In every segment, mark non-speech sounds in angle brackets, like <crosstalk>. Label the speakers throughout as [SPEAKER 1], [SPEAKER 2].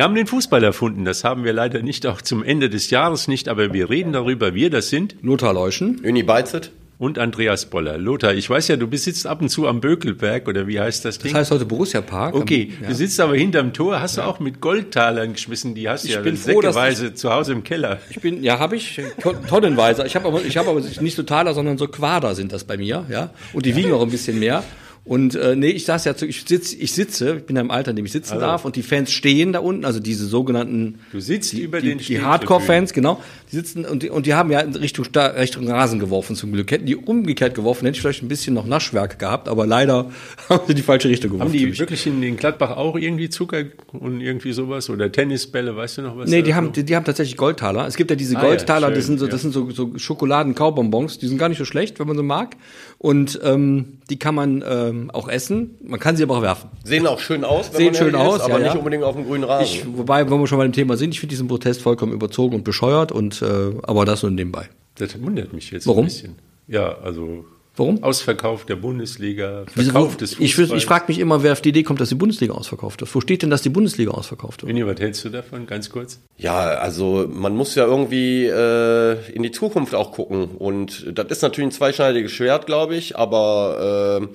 [SPEAKER 1] Wir haben den Fußball erfunden. Das haben wir leider nicht auch zum Ende des Jahres nicht, aber wir reden darüber. Wir, das sind
[SPEAKER 2] Lothar Leuschen.
[SPEAKER 3] Uni Beizet.
[SPEAKER 1] und Andreas Boller. Lothar, ich weiß ja, du besitzt ab und zu am Bökelberg oder wie heißt das Ding?
[SPEAKER 2] Das heißt heute Borussia Park.
[SPEAKER 1] Okay,
[SPEAKER 2] Ja.
[SPEAKER 1] du sitzt aber hinterm Tor, hast du auch mit Goldtalern geschmissen, die hast du
[SPEAKER 2] Ich
[SPEAKER 1] ja
[SPEAKER 2] bin froh, dass
[SPEAKER 1] säckeweise zu Hause im Keller.
[SPEAKER 2] Ich bin, ja, habe ich, to- tonnenweise. Ich habe aber, ich habe aber nicht so Taler, sondern so Quader sind das bei mir, ja. Und die wiegen auch ein bisschen mehr. Und äh, nee, ich saß ja zu, ich sitz, ich sitze, ich bin ja im Alter, in dem ich sitzen darf, und die Fans stehen da unten, also diese sogenannten
[SPEAKER 1] Du sitzt über
[SPEAKER 2] die,
[SPEAKER 1] den
[SPEAKER 2] die
[SPEAKER 1] Stehtribünen.
[SPEAKER 2] Hardcore-Fans, genau, die sitzen und die, und die haben ja in Richtung, Sta- Richtung Rasen geworfen zum Glück. Hätten die umgekehrt geworfen, hätte ich vielleicht ein bisschen noch Naschwerk gehabt, aber leider <laughs> haben sie die falsche Richtung geworfen.
[SPEAKER 1] Haben die wirklich in den Gladbach auch irgendwie Zucker und irgendwie sowas oder Tennisbälle, weißt du noch was?
[SPEAKER 2] Nee, die haben, die, die haben tatsächlich Goldtaler. Es gibt ja diese
[SPEAKER 1] Ah, ja,
[SPEAKER 2] Goldtaler,
[SPEAKER 1] schön,
[SPEAKER 2] das sind so,
[SPEAKER 1] ja.
[SPEAKER 2] das sind so, so Schokoladen-Kaubonbons, die sind gar nicht so schlecht, wenn man so mag. Und ähm, die kann man ähm, auch essen. Man kann sie aber auch werfen.
[SPEAKER 3] Sehen auch schön aus, wenn
[SPEAKER 2] Sehen
[SPEAKER 3] man
[SPEAKER 2] schön aus,
[SPEAKER 3] ist, aber
[SPEAKER 2] ja,
[SPEAKER 3] nicht
[SPEAKER 2] ja.
[SPEAKER 3] unbedingt auf dem grünen Rasen.
[SPEAKER 2] Ich, wobei, wenn wir schon bei dem Thema sind, ich finde diesen Protest vollkommen überzogen und bescheuert und äh, aber das nur nebenbei.
[SPEAKER 1] Das wundert mich jetzt
[SPEAKER 2] Warum?
[SPEAKER 1] ein bisschen. Ja, also
[SPEAKER 2] Warum?
[SPEAKER 1] Ausverkauf der Bundesliga, Verkauf des
[SPEAKER 2] ich
[SPEAKER 1] Fußballs.
[SPEAKER 2] ich frage mich immer, wer auf die Idee kommt, dass die Bundesliga ausverkauft wird. Wo steht denn, dass die Bundesliga ausverkauft wird?
[SPEAKER 1] Winnie, was hältst du davon, ganz kurz?
[SPEAKER 3] Ja, also man muss ja irgendwie äh, in die Zukunft auch gucken. Und das ist natürlich ein zweischneidiges Schwert, glaube ich, aber äh,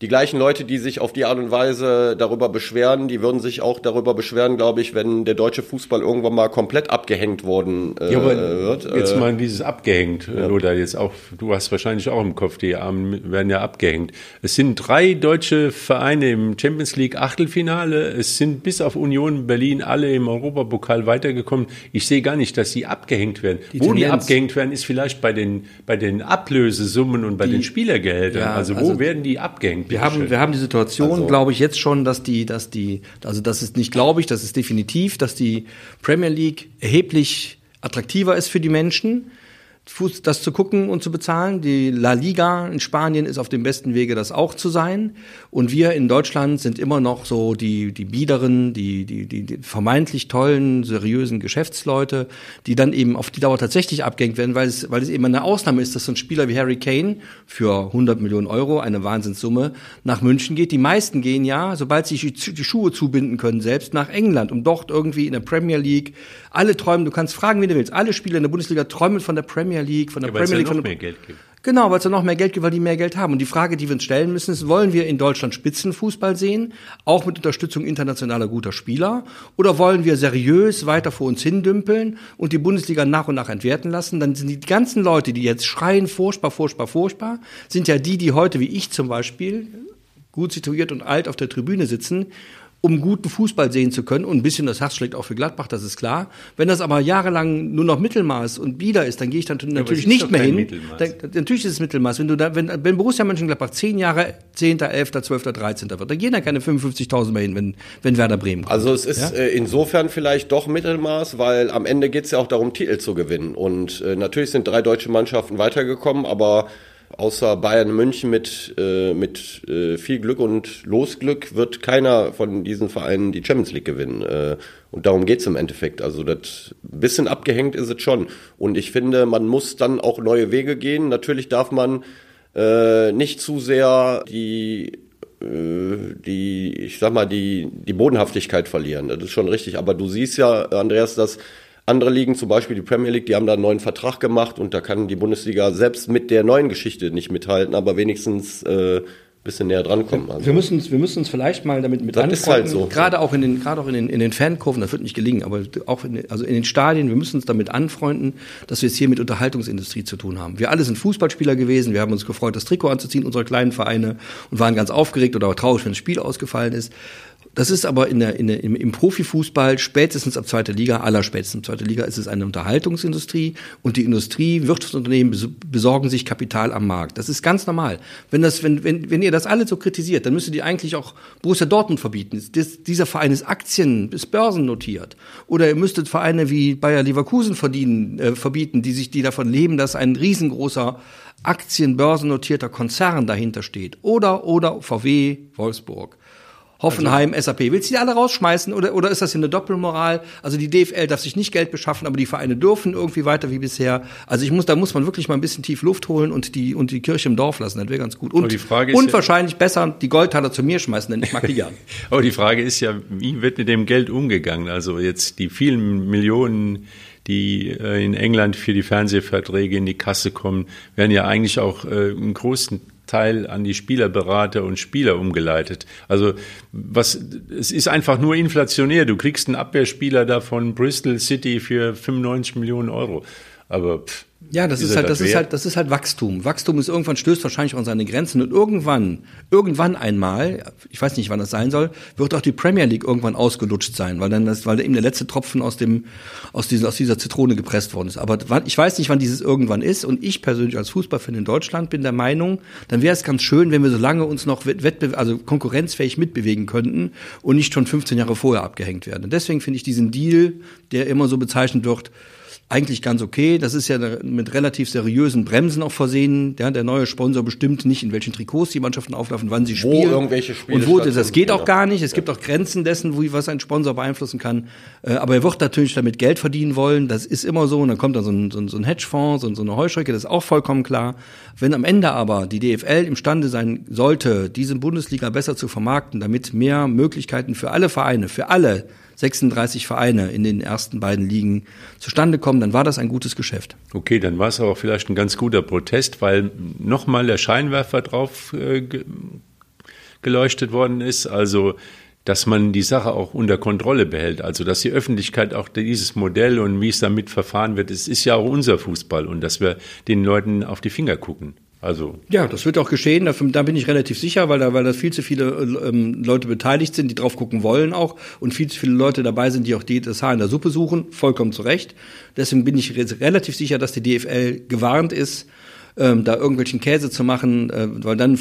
[SPEAKER 3] die gleichen Leute, die sich auf die Art und Weise darüber beschweren, die würden sich auch darüber beschweren, glaube ich, wenn der deutsche Fußball irgendwann mal komplett abgehängt worden äh,
[SPEAKER 1] Ja, aber
[SPEAKER 3] wird.
[SPEAKER 1] jetzt
[SPEAKER 3] Äh,
[SPEAKER 1] mal dieses abgehängt, oder jetzt auch, du hast wahrscheinlich auch im Kopf, die Armen werden ja abgehängt. Es sind drei deutsche Vereine im Champions League Achtelfinale. Es sind bis auf Union Berlin alle im Europapokal weitergekommen. Ich sehe gar nicht, dass sie abgehängt werden. Wo die
[SPEAKER 2] Tendenz-
[SPEAKER 1] abgehängt werden, ist vielleicht bei den, bei den Ablösesummen und bei den Spielergeldern.
[SPEAKER 2] Ja,
[SPEAKER 1] also wo
[SPEAKER 2] also
[SPEAKER 1] werden die abgehängt?
[SPEAKER 2] Wir haben,
[SPEAKER 1] schön?
[SPEAKER 2] wir haben die Situation,
[SPEAKER 3] Also-
[SPEAKER 2] glaube ich, jetzt schon, dass die, dass die, also das ist nicht glaube ich, das ist definitiv, dass die Premier League erheblich attraktiver ist für die Menschen, Fuß, das zu gucken und zu bezahlen. Die La Liga in Spanien ist auf dem besten Wege, das auch zu sein. Und wir in Deutschland sind immer noch so die, die biederen, die, die, die, die vermeintlich tollen, seriösen Geschäftsleute, die dann eben auf die Dauer tatsächlich abgehängt werden, weil es, weil es eben eine Ausnahme ist, dass so ein Spieler wie Harry Kane für 100 Millionen Euro, eine Wahnsinnssumme, nach München geht. Die meisten gehen ja, sobald sie die, Schuhe zubinden können, selbst nach England, um dort irgendwie in der Premier League, alle träumen, du kannst fragen, wie du willst, alle Spieler in der Bundesliga träumen von der Premier League, von der
[SPEAKER 1] Ja, weil es
[SPEAKER 2] Premier
[SPEAKER 1] ja
[SPEAKER 2] League,
[SPEAKER 1] noch
[SPEAKER 2] von der
[SPEAKER 1] mehr Geld gibt.
[SPEAKER 2] Genau, weil es dann noch mehr Geld gibt, weil die mehr Geld haben. Und die Frage, die wir uns stellen müssen, ist, wollen wir in Deutschland Spitzenfußball sehen, auch mit Unterstützung internationaler guter Spieler? Oder wollen wir seriös weiter vor uns hindümpeln und die Bundesliga nach und nach entwerten lassen? Dann sind die ganzen Leute, die jetzt schreien, furchtbar, furchtbar, furchtbar, sind ja die, die heute, wie ich zum Beispiel, gut situiert und alt auf der Tribüne sitzen, um guten Fußball sehen zu können. Und ein bisschen das Herz schlägt auch für Gladbach, das ist klar. Wenn das aber jahrelang nur noch Mittelmaß und bieder ist, dann gehe ich dann natürlich
[SPEAKER 1] ist
[SPEAKER 2] nicht mehr hin. Dann, natürlich ist es Mittelmaß. Wenn du da, wenn, wenn Borussia Mönchengladbach zehn Jahre 10., 11., 12., 13. wird, dann gehen da keine 55.000 mehr hin, wenn, wenn Werder Bremen kommt.
[SPEAKER 3] Also es ist äh, insofern vielleicht doch Mittelmaß, weil am Ende geht es ja auch darum, Titel zu gewinnen. Und äh, natürlich sind drei deutsche Mannschaften weitergekommen, aber außer Bayern München mit, äh, mit äh, viel Glück und Losglück wird keiner von diesen Vereinen die Champions League gewinnen. Äh, und darum geht's im Endeffekt. Also das bisschen abgehängt ist es schon. Und ich finde, man muss dann auch neue Wege gehen. Natürlich darf man äh, nicht zu sehr die äh, die, ich sag mal, die, die Bodenhaftigkeit verlieren. Das ist schon richtig. Aber du siehst ja, Andreas, dass andere Ligen, zum Beispiel die Premier League, die haben da einen neuen Vertrag gemacht und da kann die Bundesliga selbst mit der neuen Geschichte nicht mithalten, aber wenigstens äh, bisschen näher drankommen. Also,
[SPEAKER 2] Wir müssen uns, wir müssen uns vielleicht mal damit mit
[SPEAKER 3] Das ist halt so.
[SPEAKER 2] Gerade auch in den, gerade auch in den, in den Fankurven, das wird nicht gelingen, aber auch in, den- also in den Stadien, wir müssen uns damit anfreunden, dass wir es hier mit Unterhaltungsindustrie zu tun haben. Wir alle sind Fußballspieler gewesen, wir haben uns gefreut, das Trikot anzuziehen, unsere kleinen Vereine, und waren ganz aufgeregt oder auch traurig, wenn das Spiel ausgefallen ist. Das ist aber in der, in der, im, Profifußball spätestens ab zweiter Liga, aller spätestens ab zweiter Liga, ist es eine Unterhaltungsindustrie und die Industrie, Wirtschaftsunternehmen bes- besorgen sich Kapital am Markt. Das ist ganz normal. Wenn, das, wenn, wenn, wenn ihr das alle so kritisiert, dann müsstet ihr eigentlich auch Borussia Dortmund verbieten. Das, dieser Verein ist Aktien, ist börsennotiert. Oder ihr müsstet Vereine wie Bayer Leverkusen verdienen, äh, verbieten, die sich, die davon leben, dass ein riesengroßer Aktienbörsennotierter Konzern dahinter steht. Oder, oder VW, Wolfsburg. Hoffenheim, also, SAP. Willst du die alle rausschmeißen oder, oder ist das hier eine Doppelmoral? Also die DFL darf sich nicht Geld beschaffen, aber die Vereine dürfen irgendwie weiter wie bisher. Also ich muss, da muss man wirklich mal ein bisschen tief Luft holen und die, und die Kirche im Dorf lassen. Das wäre ganz gut. Und, und wahrscheinlich ja, besser die Goldtaler zu mir schmeißen, denn ich mag die gern. <laughs>
[SPEAKER 1] aber die Frage ist ja, wie wird mit dem Geld umgegangen? Also jetzt die vielen Millionen die äh, in England für die Fernsehverträge in die Kasse kommen, werden ja eigentlich auch äh, einen großen Teil an die Spielerberater und Spieler umgeleitet. Also was es ist einfach nur inflationär. Du kriegst einen Abwehrspieler da von Bristol City für 95 Millionen Euro. Aber pff,
[SPEAKER 2] ja, das ist, ist halt, das, ist halt, das ist halt Wachstum. Wachstum ist irgendwann stößt wahrscheinlich auch an seine Grenzen und irgendwann, irgendwann einmal, ich weiß nicht, wann das sein soll, wird auch die Premier League irgendwann ausgelutscht sein, weil dann das, weil eben der letzte Tropfen aus dem, aus dieser, aus dieser Zitrone gepresst worden ist. Aber ich weiß nicht, wann dieses irgendwann ist und ich persönlich als Fußballfan in Deutschland bin der Meinung, dann wäre es ganz schön, wenn wir so lange uns noch wettbe also konkurrenzfähig mitbewegen könnten und nicht schon 15 Jahre vorher abgehängt werden. Und deswegen finde ich diesen Deal, der immer so bezeichnet wird, eigentlich ganz okay. Das ist ja mit relativ seriösen Bremsen auch versehen. Ja, der neue Sponsor bestimmt nicht, in welchen Trikots die Mannschaften auflaufen, wann sie wo spielen.
[SPEAKER 3] irgendwelche Spiele
[SPEAKER 2] Und wo das, das geht auch gar nicht. Es gibt auch Grenzen dessen, wo was ein Sponsor beeinflussen kann. Äh, aber er wird natürlich damit Geld verdienen wollen. Das ist immer so. Und dann kommt da so ein, so ein Hedgefonds, so eine Heuschrecke. Das ist auch vollkommen klar. Wenn am Ende aber die DFL imstande sein sollte, diese Bundesliga besser zu vermarkten, damit mehr Möglichkeiten für alle Vereine, für alle 36 Vereine in den ersten beiden Ligen zustande kommen, dann war das ein gutes Geschäft.
[SPEAKER 1] Okay, dann war es auch vielleicht ein ganz guter Protest, weil nochmal der Scheinwerfer drauf äh, geleuchtet worden ist. Also dass man die Sache auch unter Kontrolle behält. Also dass die Öffentlichkeit auch dieses Modell und wie es damit verfahren wird, es ist ja auch unser Fußball und dass wir den Leuten auf die Finger gucken. Also
[SPEAKER 2] ja, das wird auch geschehen. Da, bin ich relativ sicher, weil da, weil da viel zu viele ähm, Leute beteiligt sind, die drauf gucken wollen auch und viel zu viele Leute dabei sind, die auch Haar in der Suppe suchen. Vollkommen zu Recht. Deswegen bin ich relativ sicher, dass die DFL gewarnt ist, ähm, da irgendwelchen Käse zu machen, äh, weil dann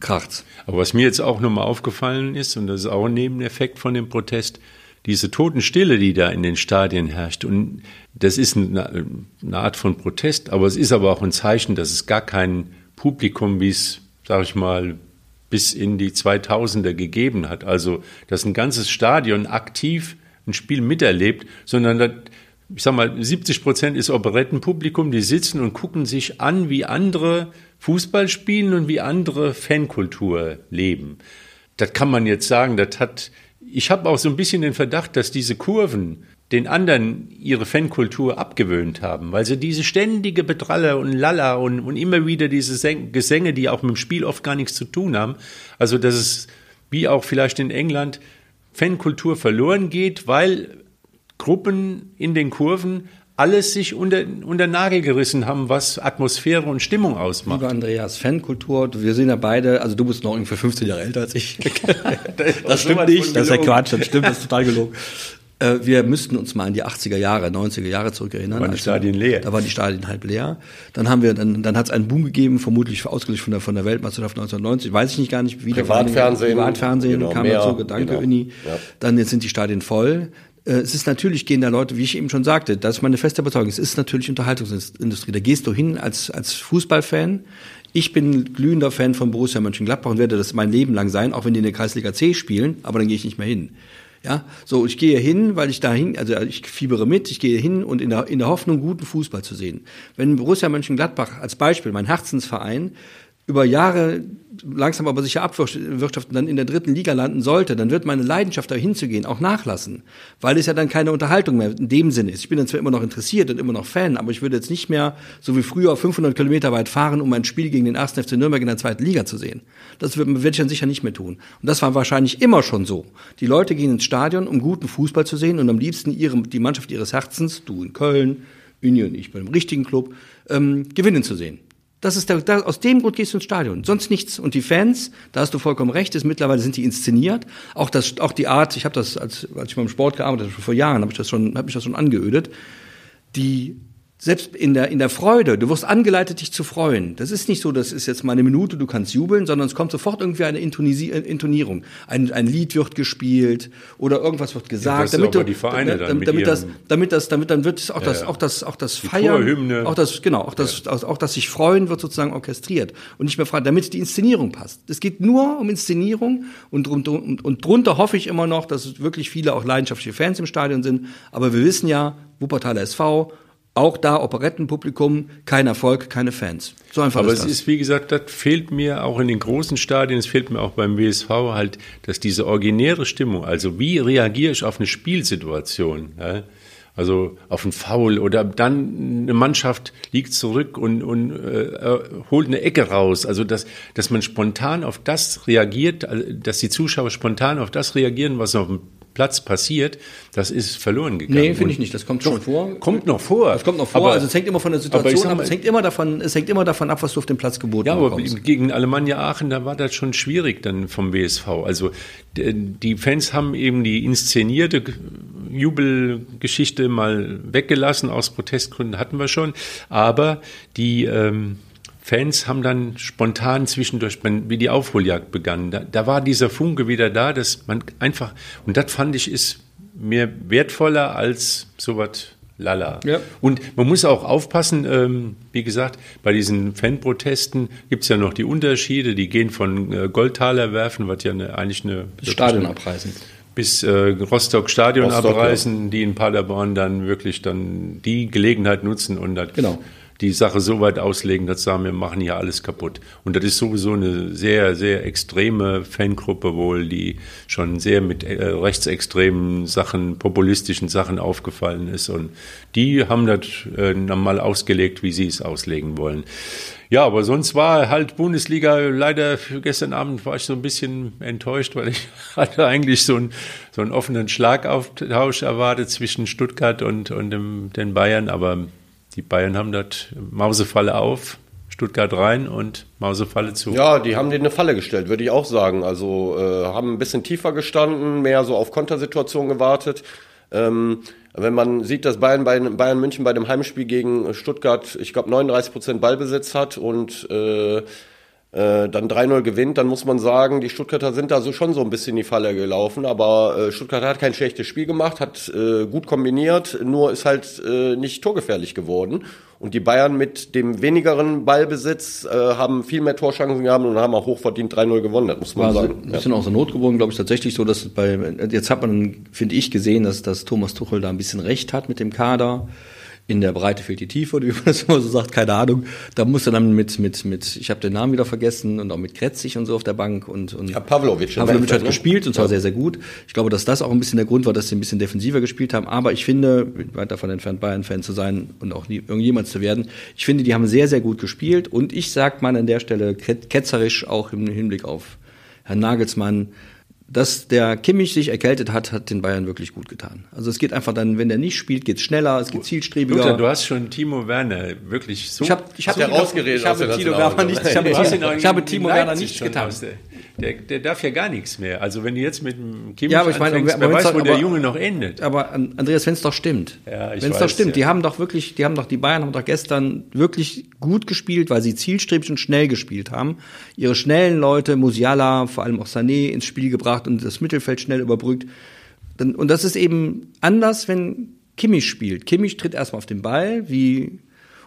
[SPEAKER 2] kracht's.
[SPEAKER 1] Aber was mir jetzt auch nochmal aufgefallen ist und das ist auch ein Nebeneffekt von dem Protest, diese Totenstille, die da in den Stadien herrscht. Und das ist eine, Art von Protest, aber es ist aber auch ein Zeichen, dass es gar kein Publikum, wie es, sage ich mal, bis in die 2000er gegeben hat. Also, dass ein ganzes Stadion aktiv ein Spiel miterlebt, sondern das, ich sag mal, 70 Prozent ist Operettenpublikum, die sitzen und gucken sich an, wie andere Fußball spielen und wie andere Fankultur leben. Das kann man jetzt sagen, das hat ich habe auch so ein bisschen den Verdacht, dass diese Kurven den anderen ihre Fankultur abgewöhnt haben, weil sie diese ständige Betraller und Lalla und, und immer wieder diese Gesänge, die auch mit dem Spiel oft gar nichts zu tun haben, also dass es wie auch vielleicht in England Fankultur verloren geht, weil Gruppen in den Kurven alles sich unter, unter Nagel gerissen haben, was Atmosphäre und Stimmung ausmacht.
[SPEAKER 2] Lieber Andreas, Fankultur, wir sind ja beide, also du bist noch ungefähr 15 Jahre älter als ich. <laughs> das, das stimmt nicht, das ist ja Quatsch, das stimmt, das ist total gelogen. Äh, wir müssten uns mal in die 80er Jahre, 90er Jahre zurückerinnern. Da
[SPEAKER 1] waren die Stadien leer.
[SPEAKER 2] Da waren die Stadien halb leer. Dann haben wir, dann, dann hat es einen Boom gegeben, vermutlich ausgelöst von der, von der Weltmeisterschaft 1990. Weiß ich nicht gar nicht, wie
[SPEAKER 3] Privatfernsehen.
[SPEAKER 2] Privatfernsehen genau, kam mehr, dazu. Danke, genau. Uni. Ja. Dann jetzt sind die Stadien voll. Äh, es ist natürlich, gehen da Leute, wie ich eben schon sagte, das ist meine feste Überzeugung, es ist natürlich Unterhaltungsindustrie. Da gehst du hin als, als Fußballfan. Ich bin glühender Fan von Borussia Mönchengladbach und werde das mein Leben lang sein, auch wenn die in der Kreisliga C spielen, aber dann gehe ich nicht mehr hin. Ja, so ich gehe hin, weil ich dahin, also ich fiebere mit, ich gehe hin und in der, in der Hoffnung, guten Fußball zu sehen. Wenn Borussia Mönchengladbach als Beispiel, mein Herzensverein, über Jahre langsam aber sicher abwirtschaften, dann in der dritten Liga landen sollte, dann wird meine Leidenschaft da hinzugehen auch nachlassen, weil es ja dann keine Unterhaltung mehr in dem Sinne ist. Ich bin dann zwar immer noch interessiert und immer noch Fan, aber ich würde jetzt nicht mehr so wie früher 500 Kilometer weit fahren, um ein Spiel gegen den 1. FC Nürnberg in der zweiten Liga zu sehen. Das würde ich dann sicher nicht mehr tun. Und das war wahrscheinlich immer schon so. Die Leute gehen ins Stadion, um guten Fußball zu sehen und am liebsten ihre, die Mannschaft ihres Herzens, du in Köln, Union, ich bei dem richtigen Club, ähm, gewinnen zu sehen. Das ist der, da, aus dem Grund gehst du ins Stadion, sonst nichts. Und die Fans, da hast du vollkommen recht, ist mittlerweile sind die inszeniert. Auch das, auch die Art, ich habe das als, als ich beim Sport gearbeitet habe, vor Jahren, habe ich das schon, habe mich das schon angeödet. Die selbst in der, in der Freude, du wirst angeleitet, dich zu freuen. Das ist nicht so, das ist jetzt mal eine Minute, du kannst jubeln, sondern es kommt sofort irgendwie eine Intonisi äh, Intonierung. Ein, ein Lied wird gespielt oder irgendwas wird gesagt,
[SPEAKER 1] Ja, das
[SPEAKER 2] damit du,
[SPEAKER 1] die Vereine dann
[SPEAKER 2] damit,
[SPEAKER 1] mit
[SPEAKER 2] damit das, damit das, damit dann wird es auch das,
[SPEAKER 1] ja.
[SPEAKER 2] auch das, auch das
[SPEAKER 1] Die
[SPEAKER 2] Feiern, auch das, genau, auch das, auch, auch das sich freuen wird sozusagen orchestriert und nicht mehr frei, damit die Inszenierung passt. Es geht nur um Inszenierung und, drun- und, und drunter hoffe ich immer noch, dass wirklich viele auch leidenschaftliche Fans im Stadion sind. Aber wir wissen ja, Wuppertaler SV, auch da Operettenpublikum, kein Erfolg, keine Fans. So einfach
[SPEAKER 1] Aber
[SPEAKER 2] ist
[SPEAKER 1] es
[SPEAKER 2] das.
[SPEAKER 1] ist, wie gesagt, das fehlt mir auch in den großen Stadien, es fehlt mir auch beim WSV halt, dass diese originäre Stimmung, also wie reagiere ich auf eine Spielsituation, ja? also auf einen Foul oder dann eine Mannschaft liegt zurück und, und äh, äh, holt eine Ecke raus, also dass, dass man spontan auf das reagiert, also, dass die Zuschauer spontan auf das reagieren, was auf dem Platz passiert, das ist verloren gegangen.
[SPEAKER 2] Nee, finde ich nicht. Das kommt schon vor.
[SPEAKER 1] Kommt noch vor.
[SPEAKER 2] Das kommt noch vor.
[SPEAKER 1] Aber-
[SPEAKER 2] also es hängt immer von der Situation ab. Es hängt immer davon, es hängt immer davon ab, was du auf dem Platz geboten
[SPEAKER 1] Ja, aber
[SPEAKER 2] bekommst.
[SPEAKER 1] gegen Alemannia Aachen, da war das schon schwierig dann vom WSV. Also die Fans haben eben die inszenierte Jubelgeschichte mal weggelassen, aus Protestgründen hatten wir schon. Aber die ähm, Fans haben dann spontan zwischendurch, wie die Aufholjagd begann, da, da war dieser Funke wieder da, dass man einfach, und das fand ich ist mir wertvoller als sowas lala.
[SPEAKER 2] Ja.
[SPEAKER 1] Und man muss auch aufpassen, ähm, wie gesagt, bei diesen Fanprotesten gibt es ja noch die Unterschiede, die gehen von äh, Goldtaler werfen, was ja eine, eigentlich eine
[SPEAKER 2] Stadion abreißen.
[SPEAKER 1] bis äh, Rostock Stadion
[SPEAKER 3] Rostock,
[SPEAKER 1] abreißen, die in Paderborn dann wirklich dann die Gelegenheit nutzen und das,
[SPEAKER 2] Genau.
[SPEAKER 1] Die Sache so weit auslegen, dass sie sagen, wir machen hier alles kaputt. Und das ist sowieso eine sehr, sehr extreme Fangruppe wohl, die schon sehr mit äh, rechtsextremen Sachen, populistischen Sachen aufgefallen ist. Und die haben das äh, mal ausgelegt, wie sie es auslegen wollen. Ja, aber sonst war halt Bundesliga leider gestern Abend war ich so ein bisschen enttäuscht, weil ich <laughs> hatte eigentlich so einen, so einen offenen Schlagauftausch erwartet zwischen Stuttgart und, und dem, den Bayern, aber die Bayern haben das Mausefalle auf, Stuttgart rein und Mausefalle zu.
[SPEAKER 3] Ja, die haben denen eine Falle gestellt, würde ich auch sagen. Also äh, haben ein bisschen tiefer gestanden, mehr so auf Kontersituationen gewartet. Ähm, wenn man sieht, dass Bayern, bei, Bayern München bei dem Heimspiel gegen Stuttgart, ich glaube, 39 Prozent Ballbesitz hat und äh, äh, dann 3-0 gewinnt, dann muss man sagen, die Stuttgarter sind da so schon so ein bisschen in die Falle gelaufen. Aber äh, Stuttgart hat kein schlechtes Spiel gemacht, hat äh, gut kombiniert, nur ist halt äh, nicht torgefährlich geworden. Und die Bayern mit dem wenigeren Ballbesitz äh, haben viel mehr Torschancen gehabt und haben auch hochverdient 3-0 gewonnen, das muss man
[SPEAKER 2] war so
[SPEAKER 3] sagen.
[SPEAKER 2] ein bisschen aus der Not geboren, glaube ich, tatsächlich so, dass bei, jetzt hat man, finde ich, gesehen, dass, dass Thomas Tuchel da ein bisschen recht hat mit dem Kader. In der Breite fehlt die Tiefe, wie man das immer so sagt, keine Ahnung. Da musste dann mit, mit, mit, ich habe den Namen wieder vergessen und auch mit Kretzig und so auf der Bank und, und
[SPEAKER 3] Ja, Pavlovic.
[SPEAKER 2] Pavlovic hat gespielt und zwar sehr, sehr gut. Ich glaube, dass das auch ein bisschen der Grund war, dass sie ein bisschen defensiver gespielt haben. Aber ich finde, weit davon entfernt, Bayern-Fan zu sein und auch nie irgendjemand zu werden, ich finde, die haben sehr, sehr gut gespielt. Und ich sag mal an der Stelle ket- ketzerisch auch im Hinblick auf Herrn Nagelsmann, dass der Kimmich sich erkältet hat, hat den Bayern wirklich gut getan. Also es geht einfach dann, wenn der nicht spielt, geht's schneller, es geht zielstrebiger.
[SPEAKER 1] Luther, du hast schon Timo Werner wirklich so.
[SPEAKER 2] ich habe ich hab Timo-
[SPEAKER 3] rausgeredet
[SPEAKER 2] ich habe Timo. Werner nicht, ich habe, Timo, ich habe Timo Werner
[SPEAKER 1] schon
[SPEAKER 2] getan.
[SPEAKER 1] Der, der, der darf ja gar nichts mehr. Also wenn du jetzt mit dem Kimmich
[SPEAKER 2] Ja, aber ich meine,
[SPEAKER 1] anfängst,
[SPEAKER 2] aber
[SPEAKER 1] wer weiß, wo der
[SPEAKER 2] aber-
[SPEAKER 1] Junge noch endet.
[SPEAKER 2] Aber An- Andreas, wenn es doch stimmt.
[SPEAKER 1] Ja,
[SPEAKER 2] wenn es doch stimmt,
[SPEAKER 1] ja.
[SPEAKER 2] die haben doch wirklich, die haben doch, die Bayern haben doch gestern wirklich gut gespielt, weil sie zielstrebig und schnell gespielt haben. Ihre schnellen Leute, Musiala, vor allem auch Sané ins Spiel gebracht und das Mittelfeld schnell überbrückt. Und das ist eben anders, wenn Kimmich spielt. Kimmich tritt erstmal auf den Ball, wie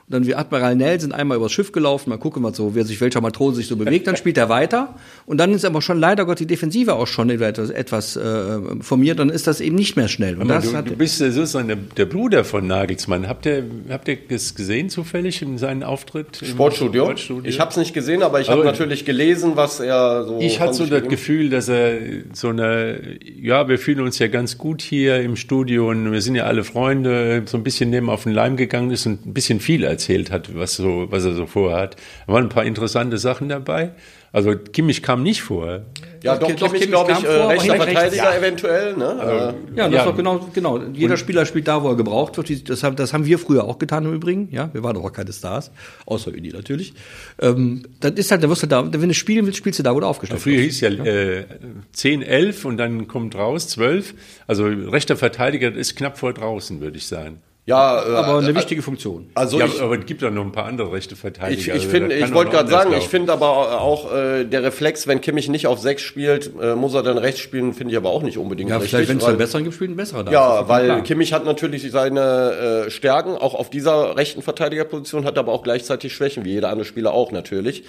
[SPEAKER 2] und dann wie Admiral Nell sind einmal übers Schiff gelaufen, mal gucken, was so, wer sich welcher Matrose sich so bewegt, dann spielt er weiter und dann ist aber schon leider Gott die Defensive auch schon etwas, etwas äh, formiert, dann ist das eben nicht mehr schnell. Und
[SPEAKER 1] Aber
[SPEAKER 2] das
[SPEAKER 1] du,
[SPEAKER 2] hat,
[SPEAKER 1] du bist sozusagen der, der Bruder von Nagelsmann. Habt ihr, habt ihr das gesehen zufällig in seinem Auftritt? im
[SPEAKER 3] Sportstudio.
[SPEAKER 1] Sportstudio?
[SPEAKER 3] Ich habe es nicht gesehen, aber ich habe natürlich gelesen, was er so.
[SPEAKER 1] Ich hatte so das
[SPEAKER 3] gegeben-
[SPEAKER 1] Gefühl, dass er so eine, ja, wir fühlen uns ja ganz gut hier im Studio und wir sind ja alle Freunde, so ein bisschen neben auf den Leim gegangen ist und ein bisschen viel erzählt hat, was so, was er so vorhat. Da waren ein paar interessante Sachen dabei. Also Kimmich kam nicht vor.
[SPEAKER 3] Ja, doch,
[SPEAKER 2] Doch,
[SPEAKER 3] doch,
[SPEAKER 2] Kimmich
[SPEAKER 3] glaube ich,
[SPEAKER 2] kam
[SPEAKER 3] äh,
[SPEAKER 2] vor,
[SPEAKER 3] rechter Verteidiger
[SPEAKER 2] ja.
[SPEAKER 3] eventuell. Ne? Äh,
[SPEAKER 2] Ja, das
[SPEAKER 1] Ja.
[SPEAKER 2] ist doch genau, genau. Jeder Spieler spielt da, wo er gebraucht wird. Das haben, das haben wir früher auch getan im Übrigen. Ja, wir waren doch auch keine Stars. Außer Uni natürlich. Ähm, das ist halt, da wirst du da, wenn du spielen willst, spielst du da, wo du aufgestellt
[SPEAKER 1] Früher hieß ja äh, 10, 11 und dann kommt raus 12. Also rechter Verteidiger ist knapp vor draußen, würde ich sagen.
[SPEAKER 3] Ja, äh,
[SPEAKER 2] aber eine
[SPEAKER 3] äh,
[SPEAKER 2] wichtige Funktion.
[SPEAKER 3] Also
[SPEAKER 1] ja,
[SPEAKER 3] ich,
[SPEAKER 1] aber es gibt doch noch ein paar andere rechte Verteidiger.
[SPEAKER 3] ich, ich
[SPEAKER 1] Also,
[SPEAKER 3] finde,
[SPEAKER 1] da kann
[SPEAKER 3] ich wollte gerade sagen, ich finde aber auch äh, der Reflex, wenn Kimmich nicht auf sechs spielt, äh, muss er dann rechts spielen, finde ich aber auch nicht unbedingt
[SPEAKER 2] Ja,
[SPEAKER 3] richtig.
[SPEAKER 2] vielleicht, wenn es
[SPEAKER 3] weil-
[SPEAKER 2] einen besseren gibt, spielt ein besserer da.
[SPEAKER 3] Ja, weil
[SPEAKER 2] klar.
[SPEAKER 3] Kimmich hat natürlich seine äh, Stärken, auch auf dieser rechten Verteidigerposition, hat aber auch gleichzeitig Schwächen, wie jeder andere Spieler auch natürlich.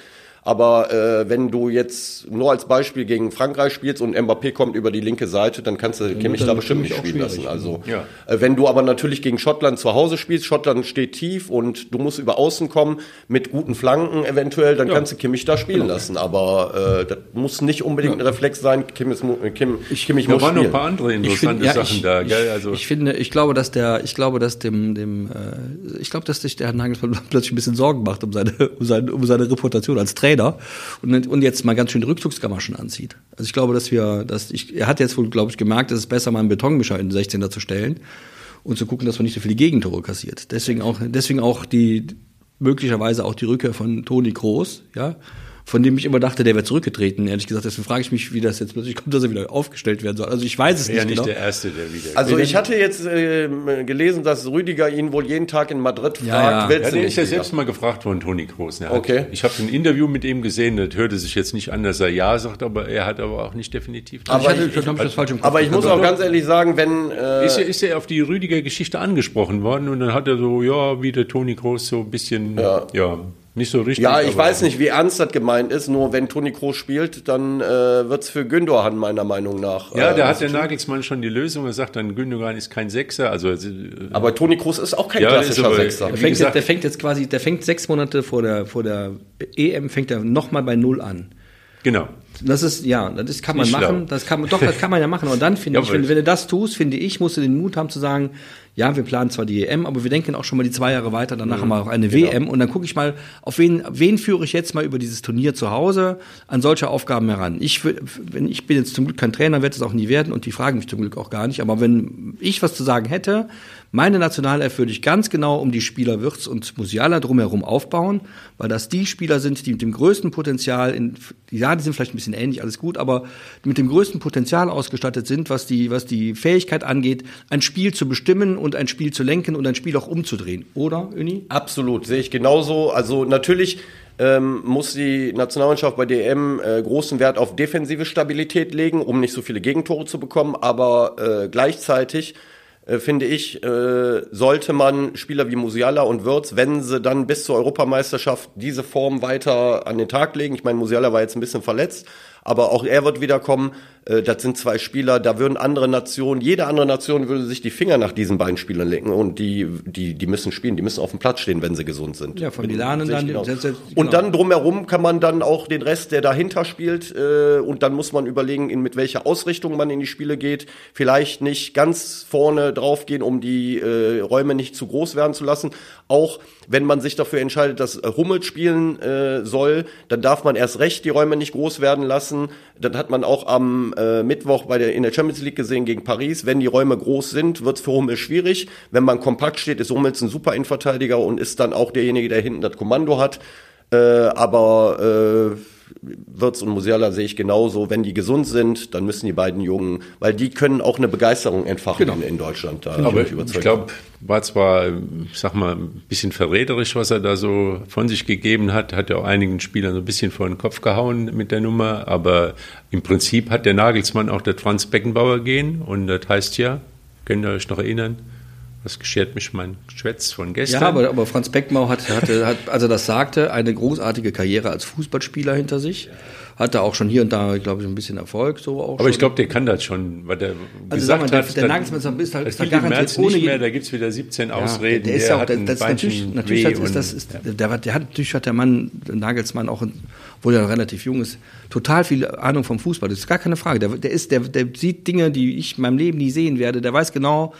[SPEAKER 3] Aber äh, wenn du jetzt nur als Beispiel gegen Frankreich spielst und Mbappé kommt über die linke Seite, dann kannst du Kimmich da bestimmt nicht spielen lassen. Also
[SPEAKER 1] Ja.
[SPEAKER 3] äh, wenn du aber natürlich gegen Schottland zu Hause spielst, Schottland steht tief und du musst über Außen kommen mit guten Flanken eventuell, dann kannst du Kimmich da spielen
[SPEAKER 2] Genau.
[SPEAKER 3] lassen. Aber äh, das muss nicht unbedingt ein Reflex sein. Kimmich, mu- äh, Kim, Kimmich
[SPEAKER 1] Da
[SPEAKER 3] muss
[SPEAKER 1] waren noch ein paar andere
[SPEAKER 2] Ich
[SPEAKER 1] interessante
[SPEAKER 2] finde, ja,
[SPEAKER 1] Sachen
[SPEAKER 2] ich,
[SPEAKER 1] da,
[SPEAKER 2] ich,
[SPEAKER 1] gell? Also,
[SPEAKER 2] ich finde, ich glaube, dass der, ich glaube, dass dem, dem, äh, ich glaube, dass sich der Herr Nagelsmann <laughs> plötzlich ein bisschen Sorgen macht um seine, um seine, um seine Reputation als Trainer und, und jetzt mal ganz schön die Rückzugskamaschen anzieht. Also ich glaube, dass wir, dass ich, er hat jetzt wohl, glaube ich, gemerkt, es ist besser, mal einen Betonmischer in den 16er zu stellen und zu gucken, dass man nicht so viele Gegentore kassiert. Deswegen auch, deswegen auch die, möglicherweise auch die Rückkehr von Toni Kroos, ja. Von dem ich immer dachte, der wäre zurückgetreten, ehrlich gesagt. Deswegen frage ich mich, wie das jetzt plötzlich kommt, dass er wieder aufgestellt werden soll. Also ich weiß es
[SPEAKER 1] ja
[SPEAKER 2] nicht
[SPEAKER 1] nicht
[SPEAKER 2] genau.
[SPEAKER 1] der Erste, der wieder.
[SPEAKER 3] Also ich hatte jetzt ähm, gelesen, dass Rüdiger ihn wohl jeden Tag in Madrid fragt,
[SPEAKER 2] Ja, ja.
[SPEAKER 3] willst
[SPEAKER 1] Ja,
[SPEAKER 3] du
[SPEAKER 1] der
[SPEAKER 3] nicht
[SPEAKER 1] ist ja
[SPEAKER 3] wieder?
[SPEAKER 1] selbst mal gefragt worden, Toni Kroos. Hat-
[SPEAKER 3] Okay.
[SPEAKER 1] Ich habe ein Interview mit ihm gesehen, das hörte sich jetzt nicht an, dass er Ja sagt, aber er hat aber auch nicht definitiv.
[SPEAKER 2] Also ich
[SPEAKER 3] Aber
[SPEAKER 2] hatte,
[SPEAKER 3] ich-
[SPEAKER 2] ich, ich das falsch im Kopf.
[SPEAKER 3] Aber ich muss auch ganz ehrlich sagen, wenn äh,
[SPEAKER 1] ist, er, ist er auf die Rüdiger-Geschichte angesprochen worden und dann hat er so, ja, wie der Toni Kroos so ein bisschen, ja, nicht so richtig.
[SPEAKER 3] ja, ich
[SPEAKER 1] aber-
[SPEAKER 3] weiß nicht, wie ernst das gemeint ist, nur wenn Toni Kroos spielt, dann äh, wird's für Gündogan meiner Meinung nach.
[SPEAKER 1] Ja,
[SPEAKER 3] äh,
[SPEAKER 1] da hat der Nagelsmann schon die Lösung. Er sagt dann, Gündogan ist kein Sechser. Also, äh,
[SPEAKER 3] aber Toni Kroos ist auch kein
[SPEAKER 1] Ja, ist
[SPEAKER 3] klassischer
[SPEAKER 1] aber-
[SPEAKER 3] Sechser.
[SPEAKER 2] Der fängt,
[SPEAKER 1] gesagt-
[SPEAKER 2] jetzt, der fängt jetzt quasi, der fängt sechs Monate vor der, vor der EM, fängt er nochmal bei Null an.
[SPEAKER 1] genau.
[SPEAKER 2] Das ist, ja, das kann man
[SPEAKER 1] Nicht
[SPEAKER 2] machen.
[SPEAKER 1] schlau.
[SPEAKER 2] Das kann man, doch, das kann man ja machen. Und dann <laughs> finde ich, wenn, wenn du das tust, finde ich, musst du den Mut haben zu sagen, ja, wir planen zwar die EM, aber wir denken auch schon mal die zwei Jahre weiter, danach haben wir auch eine WM und dann gucke ich mal, auf wen, wen führe ich jetzt mal über dieses Turnier zu Hause an solche Aufgaben heran. Ich, wenn ich bin jetzt zum Glück kein Trainer, werde es auch nie werden und die fragen mich zum Glück auch gar nicht, aber wenn ich was zu sagen hätte, meine Nationalelf würde ich ganz genau um die Spieler Wirtz und Musiala drumherum aufbauen, weil das die Spieler sind, die mit dem größten Potenzial, in, ja, die sind vielleicht ein bisschen ähnlich, alles gut, aber mit dem größten Potenzial ausgestattet sind, was die, was die Fähigkeit angeht, ein Spiel zu bestimmen und ein Spiel zu lenken und ein Spiel auch umzudrehen. Oder, Uni?
[SPEAKER 3] Absolut, sehe ich genauso. Also natürlich ähm, muss die Nationalmannschaft bei DM äh, großen Wert auf defensive Stabilität legen, um nicht so viele Gegentore zu bekommen, aber äh, gleichzeitig äh, finde ich, äh, sollte man Spieler wie Musiala und Würz, wenn sie dann bis zur Europameisterschaft diese Form weiter an den Tag legen, ich meine, Musiala war jetzt ein bisschen verletzt, aber auch er wird wiederkommen. Äh, das sind zwei Spieler, da würden andere Nationen, jede andere Nation würde sich die Finger nach diesen beiden Spielern lecken und die, die, die müssen spielen, die müssen auf dem Platz stehen, wenn sie gesund sind.
[SPEAKER 2] Ja, von Milanen dann-
[SPEAKER 3] Genau.
[SPEAKER 2] selbst- selbst-
[SPEAKER 3] Und
[SPEAKER 2] genau.
[SPEAKER 3] dann drumherum kann man dann auch den Rest, der dahinter spielt, äh, und dann muss man überlegen, in mit welcher Ausrichtung man in die Spiele geht. Vielleicht nicht ganz vorne draufgehen, um die äh, Räume nicht zu groß werden zu lassen. Auch wenn man sich dafür entscheidet, dass äh, Hummels spielen äh, soll, dann darf man erst recht die Räume nicht groß werden lassen. Dann hat man auch am äh, Mittwoch bei der in der Champions League gesehen gegen Paris, wenn die Räume groß sind, wird's für Hummels schwierig. Wenn man kompakt steht, ist Hummels ein super Innenverteidiger und ist dann auch derjenige, der hinten das Kommando hat. Äh, aber äh, Wirtz und Musiala sehe ich genauso. Wenn die gesund sind, dann müssen die beiden Jungen, weil die können auch eine Begeisterung entfachen in, in Deutschland. Da
[SPEAKER 1] Aber
[SPEAKER 3] ich
[SPEAKER 1] ich glaube, war zwar, ich sag mal, ein bisschen verräterisch, was er da so von sich gegeben hat, hat ja auch einigen Spielern so ein bisschen vor den Kopf gehauen mit der Nummer, aber im Prinzip hat der Nagelsmann auch das Franz Beckenbauer gehen und das heißt ja, könnt ihr euch noch erinnern, was geschert mich mein Schwätz von gestern?
[SPEAKER 2] Ja, aber, aber Franz Beckmau hat, hatte, hat, als er das sagte, eine großartige Karriere als Fußballspieler hinter sich. Hatte auch schon hier und da, glaube ich, ein bisschen Erfolg. So auch
[SPEAKER 1] aber
[SPEAKER 2] schon.
[SPEAKER 1] ich glaube, der kann das schon, weil der
[SPEAKER 2] Also sag
[SPEAKER 1] gesagt
[SPEAKER 2] mal, der-
[SPEAKER 1] hat,
[SPEAKER 2] der
[SPEAKER 1] das-
[SPEAKER 2] Nagelsmann ist halt-
[SPEAKER 1] das
[SPEAKER 2] ist garantiert
[SPEAKER 1] März
[SPEAKER 2] ohne
[SPEAKER 1] nicht mehr, da gibt's wieder 17
[SPEAKER 2] Ja,
[SPEAKER 1] Ausreden.
[SPEAKER 2] Der, der ist ja auch,
[SPEAKER 1] hat
[SPEAKER 2] das, das natürlich, natürlich hat, ist das, ist, der, hat- der hat, natürlich hat der Mann, der Nagelsmann auch, obwohl er relativ jung ist, total viel Ahnung vom Fußball. Das ist gar keine Frage. Der, der ist, der, der sieht Dinge, die ich in meinem Leben nie sehen werde. Der weiß genau,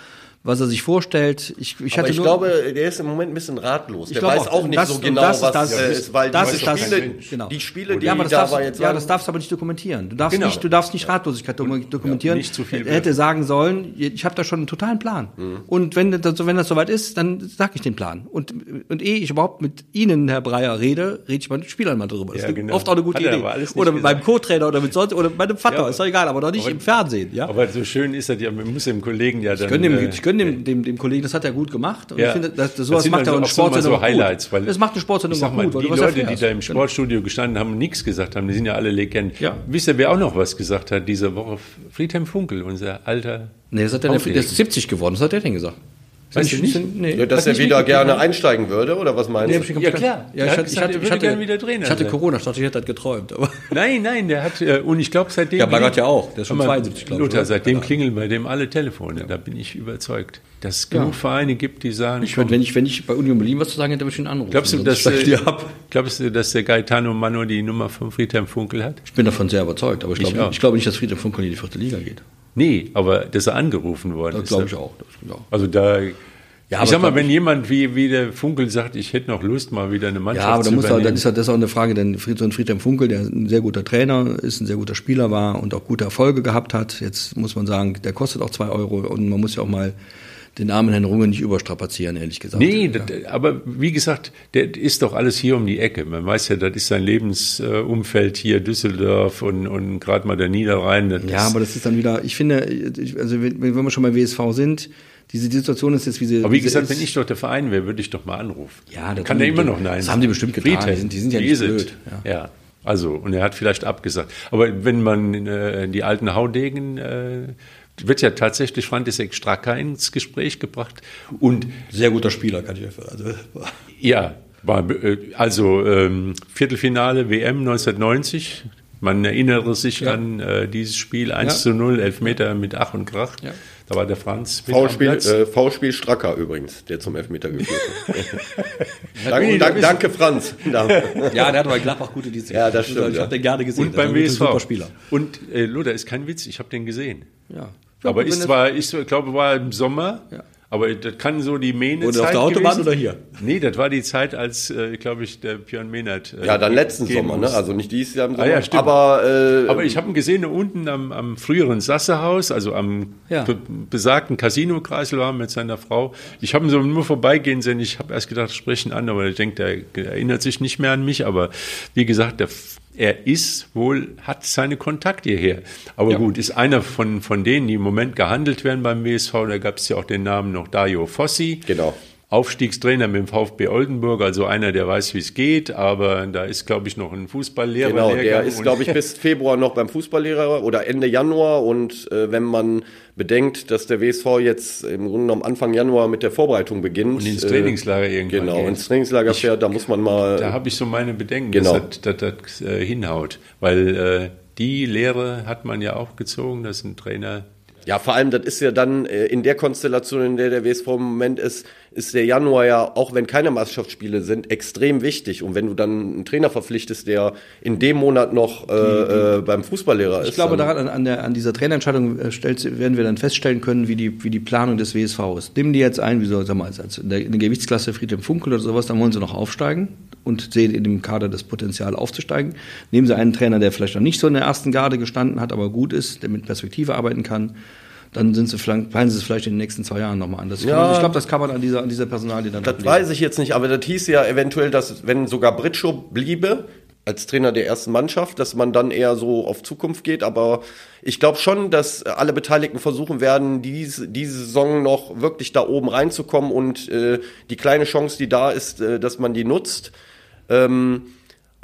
[SPEAKER 2] was er sich vorstellt. Ich, ich
[SPEAKER 3] aber
[SPEAKER 2] hatte
[SPEAKER 3] ich
[SPEAKER 2] nur,
[SPEAKER 3] glaube, der ist im Moment ein bisschen ratlos. Der weiß
[SPEAKER 2] auch,
[SPEAKER 3] nicht
[SPEAKER 2] das-
[SPEAKER 3] so genau,
[SPEAKER 2] das ist
[SPEAKER 3] was
[SPEAKER 2] das-
[SPEAKER 3] äh, ist, weil
[SPEAKER 2] das
[SPEAKER 3] die
[SPEAKER 2] ist das-
[SPEAKER 3] Spiele,
[SPEAKER 2] genau.
[SPEAKER 3] die Spiele, die
[SPEAKER 2] ja, aber das
[SPEAKER 3] da
[SPEAKER 2] darfst,
[SPEAKER 3] war jetzt
[SPEAKER 2] ja, das darfst du aber nicht dokumentieren. Du darfst
[SPEAKER 3] Genau.
[SPEAKER 2] nicht, du darfst nicht Ratlosigkeit dokum- dokumentieren.
[SPEAKER 1] nicht zu viel
[SPEAKER 2] er hätte sagen sollen, ich habe da schon einen totalen Plan.
[SPEAKER 3] Mhm.
[SPEAKER 2] Und wenn das, wenn das soweit ist, dann sage ich den Plan. Und, und ehe ich überhaupt mit Ihnen, Herr Breyer, rede, rede ich mit Spielern mal drüber. Das
[SPEAKER 1] Ja,
[SPEAKER 2] ist
[SPEAKER 1] genau.
[SPEAKER 2] oft auch eine gute
[SPEAKER 1] er
[SPEAKER 2] Idee.
[SPEAKER 1] aber
[SPEAKER 2] Oder mit meinem Co-Trainer oder mit sonst oder mit meinem Vater,
[SPEAKER 1] Ja,
[SPEAKER 2] ist doch egal, aber doch nicht
[SPEAKER 1] aber-
[SPEAKER 2] im Fernsehen. Ja?
[SPEAKER 1] Aber so schön ist das ja, man muss dem Kollegen ja dann.
[SPEAKER 2] Ich gönne dem, dem, dem Kollegen, das hat er gut gemacht. Und
[SPEAKER 1] Ja.
[SPEAKER 2] ich finde, das,
[SPEAKER 1] Das
[SPEAKER 2] sowas
[SPEAKER 1] sind
[SPEAKER 2] macht
[SPEAKER 1] also
[SPEAKER 2] eine
[SPEAKER 1] auch
[SPEAKER 2] Sportsendung
[SPEAKER 1] so Highlights,
[SPEAKER 2] gut.
[SPEAKER 1] weil
[SPEAKER 2] das macht eine Sportsendung auch
[SPEAKER 1] mal,
[SPEAKER 2] gut,
[SPEAKER 1] die Leute, die da im
[SPEAKER 2] Genau.
[SPEAKER 1] Sportstudio gestanden haben und nichts gesagt haben, die sind ja alle Legenden.
[SPEAKER 2] Ja.
[SPEAKER 1] Wisst ihr, wer auch noch was gesagt hat diese Woche? Friedhelm Funkel, unser alter.
[SPEAKER 2] Nee, das hat der, der ist 70 geworden, was hat der denn gesagt?
[SPEAKER 1] Weißt du nicht?
[SPEAKER 2] Sind- Nee,
[SPEAKER 3] Ja, dass
[SPEAKER 2] hat
[SPEAKER 3] er wieder gerne
[SPEAKER 2] ne?
[SPEAKER 3] einsteigen würde, oder was meinst
[SPEAKER 2] Nee,
[SPEAKER 3] du?
[SPEAKER 1] Ja, klar.
[SPEAKER 2] Ja, ich
[SPEAKER 1] hat
[SPEAKER 2] hatte,
[SPEAKER 1] gesagt,
[SPEAKER 2] ich hatte, ich
[SPEAKER 1] würde
[SPEAKER 2] hatte,
[SPEAKER 1] gerne wieder Trainer
[SPEAKER 2] Ich hatte. Corona, ich dachte, ich hätte das geträumt. Aber <laughs>
[SPEAKER 1] Nein, nein, der hat, äh, und ich glaube, seitdem.
[SPEAKER 2] Ja, Baggert ja auch. Der ist schon
[SPEAKER 1] Hör mal,
[SPEAKER 2] 72, glaub ich,
[SPEAKER 1] Lothar,
[SPEAKER 2] oder?
[SPEAKER 1] seitdem klingeln bei dem alle Telefone. Da bin ich überzeugt, dass es genug Vereine gibt, die sagen.
[SPEAKER 2] ich würde, wenn ich, wenn ich bei Union Berlin was zu sagen hätte, würde ich ihn anrufen.
[SPEAKER 1] Glaubst du, dass, äh, glaubst du, dass der Gaetano Mano die Nummer von Friedhelm Funkel hat?
[SPEAKER 2] Ich bin davon sehr überzeugt, aber ich,
[SPEAKER 1] Ich
[SPEAKER 2] glaube, ich glaube nicht, dass Friedhelm Funkel in die vierte Liga geht.
[SPEAKER 1] Nee, aber dass er angerufen worden
[SPEAKER 2] Das
[SPEAKER 1] ist.
[SPEAKER 2] glaube ich auch. Das glaube ich auch.
[SPEAKER 1] Also da.
[SPEAKER 2] Ja,
[SPEAKER 1] ich
[SPEAKER 2] aber
[SPEAKER 1] sag mal, wenn jemand wie, wie der Funkel sagt, ich hätte noch Lust, mal wieder eine Mannschaft
[SPEAKER 2] Ja, aber da
[SPEAKER 1] zu
[SPEAKER 2] muss
[SPEAKER 1] übernehmen.
[SPEAKER 2] dann ist halt das auch eine Frage, denn Fried, so ein Friedhelm Funkel, der ein sehr guter Trainer ist, ein sehr guter Spieler war und auch gute Erfolge gehabt hat. Jetzt muss man sagen, der kostet auch zwei Euro und man muss ja auch mal den armen Herrn Runge nicht überstrapazieren, ehrlich gesagt.
[SPEAKER 1] Nee,
[SPEAKER 2] ja.
[SPEAKER 1] das, aber wie gesagt, der ist doch alles hier um die Ecke. Man weiß ja, das ist sein Lebensumfeld hier, Düsseldorf und, und gerade mal der Niederrhein. Das
[SPEAKER 2] ja, aber das ist dann wieder, ich finde, also wenn wir schon bei WSV sind, diese Situation ist jetzt wie sie.
[SPEAKER 1] aber wie gesagt,
[SPEAKER 2] ist.
[SPEAKER 1] wenn ich doch der Verein wäre, würde ich doch mal anrufen.
[SPEAKER 2] Ja, das
[SPEAKER 1] kann er immer noch nein.
[SPEAKER 2] das haben die bestimmt getan. Die sind- die sind ja nicht blöd,
[SPEAKER 1] Ja. also und er hat vielleicht abgesagt. Aber wenn man äh, die alten Haudegen äh, wird ja tatsächlich František Straka ins Gespräch gebracht und
[SPEAKER 2] sehr guter Spieler, kann ich einfach. Also, <laughs>
[SPEAKER 1] Ja, war, äh, also ähm, Viertelfinale WM 1990. Man erinnere sich
[SPEAKER 2] Ja.
[SPEAKER 1] an äh, dieses Spiel 1
[SPEAKER 2] Ja.
[SPEAKER 1] zu 0, Elfmeter mit Ach und Krach.
[SPEAKER 2] Ja.
[SPEAKER 1] Da war der Franz
[SPEAKER 3] V-Spiel, äh, V-Spiel Stracker übrigens, der zum Elfmeter geführt hat. Danke,
[SPEAKER 1] da
[SPEAKER 3] danke, danke, Franz. Danke. <laughs>
[SPEAKER 2] ja, der hat bei Gladbach gute Dienste.
[SPEAKER 3] Ja, das stimmt,
[SPEAKER 2] Ich
[SPEAKER 3] ja.
[SPEAKER 2] habe den gerne gesehen.
[SPEAKER 1] und beim WSV.
[SPEAKER 2] Super Spieler.
[SPEAKER 1] Und äh, Lothar, ist kein Witz, ich habe den gesehen.
[SPEAKER 2] Ja.
[SPEAKER 1] aber ist zwar, ich glaube, war im Sommer,
[SPEAKER 2] Ja.
[SPEAKER 1] Aber das kann so die Mähne
[SPEAKER 2] Oder auf der Autobahn oder hier?
[SPEAKER 1] Nee, das war die Zeit, als, äh, glaube ich, der Björn Mehnert. Äh,
[SPEAKER 3] Ja, dann letzten Sommer, ne?
[SPEAKER 1] musste.
[SPEAKER 3] Also nicht dieses Jahr im
[SPEAKER 1] Ah,
[SPEAKER 3] Sommer.
[SPEAKER 1] ja, stimmt.
[SPEAKER 3] aber äh,
[SPEAKER 1] Aber ich habe ihn gesehen da unten am, am früheren Sassehaus, also am
[SPEAKER 2] Ja.
[SPEAKER 1] be besagten Casino-Kreisel war mit seiner Frau. Ich habe ihn so nur vorbeigehen sehen. Ich habe erst gedacht, sprechen an, aber ich denke, der erinnert sich nicht mehr an mich. Aber wie gesagt, der, er ist wohl, hat seine Kontakte hierher. Aber
[SPEAKER 2] Ja.
[SPEAKER 1] gut, ist einer von, von denen, die im Moment gehandelt werden beim WSV. Da gab es ja auch den Namen noch Dario Fossi.
[SPEAKER 3] Genau.
[SPEAKER 1] Aufstiegstrainer mit dem VfB Oldenburg, also einer, der weiß, wie es geht, aber da ist, glaube ich, noch ein Fußballlehrer.
[SPEAKER 3] Genau, der
[SPEAKER 1] Lehrgang
[SPEAKER 3] ist, glaube ich, bis Februar noch beim Fußballlehrer oder Ende Januar. Und äh, wenn man bedenkt, dass der WSV jetzt im Grunde genommen Anfang Januar mit der Vorbereitung beginnt.
[SPEAKER 1] Und ins
[SPEAKER 3] äh,
[SPEAKER 1] Trainingslager irgendwann
[SPEAKER 3] Genau,
[SPEAKER 1] geht.
[SPEAKER 3] ins Trainingslager fährt, da muss man mal.
[SPEAKER 1] Da habe ich so meine Bedenken,
[SPEAKER 3] Genau.
[SPEAKER 1] dass das, dass das äh, hinhaut. Weil äh, die Lehre hat man ja auch gezogen, dass ein Trainer.
[SPEAKER 3] Ja, vor allem, das ist ja dann äh, in der Konstellation, in der der WSV im Moment ist, ist der Januar ja, auch wenn keine Meisterschaftsspiele sind, extrem wichtig. Und wenn du dann einen Trainer verpflichtest, der in dem Monat noch äh, äh, beim Fußballlehrer ist.
[SPEAKER 2] Ich glaube, daran, an, der, an dieser Trainerentscheidung äh, stellt, werden wir dann feststellen können, wie die, wie die Planung des WSV ist. Nehmen die jetzt ein, wie soll sag mal, als in der, in der Gewichtsklasse Friedhelm Funkel oder sowas, dann wollen sie noch aufsteigen und sehen in dem Kader das Potenzial aufzusteigen. Nehmen sie einen Trainer, der vielleicht noch nicht so in der ersten Garde gestanden hat, aber gut ist, der mit Perspektive arbeiten kann. Dann sind sie vielleicht, sie es vielleicht in den nächsten zwei Jahren nochmal an. Das kann
[SPEAKER 3] Ja.
[SPEAKER 2] man, ich glaube, das kann man an dieser, an dieser Personalie dann
[SPEAKER 3] Das weiß ich jetzt nicht, aber das hieß ja eventuell, dass wenn sogar Britschow bliebe als Trainer der ersten Mannschaft, dass man dann eher so auf Zukunft geht. Aber ich glaube schon, dass alle Beteiligten versuchen werden, diese, diese Saison noch wirklich da oben reinzukommen und äh, die kleine Chance, die da ist, äh, dass man die nutzt. Ähm,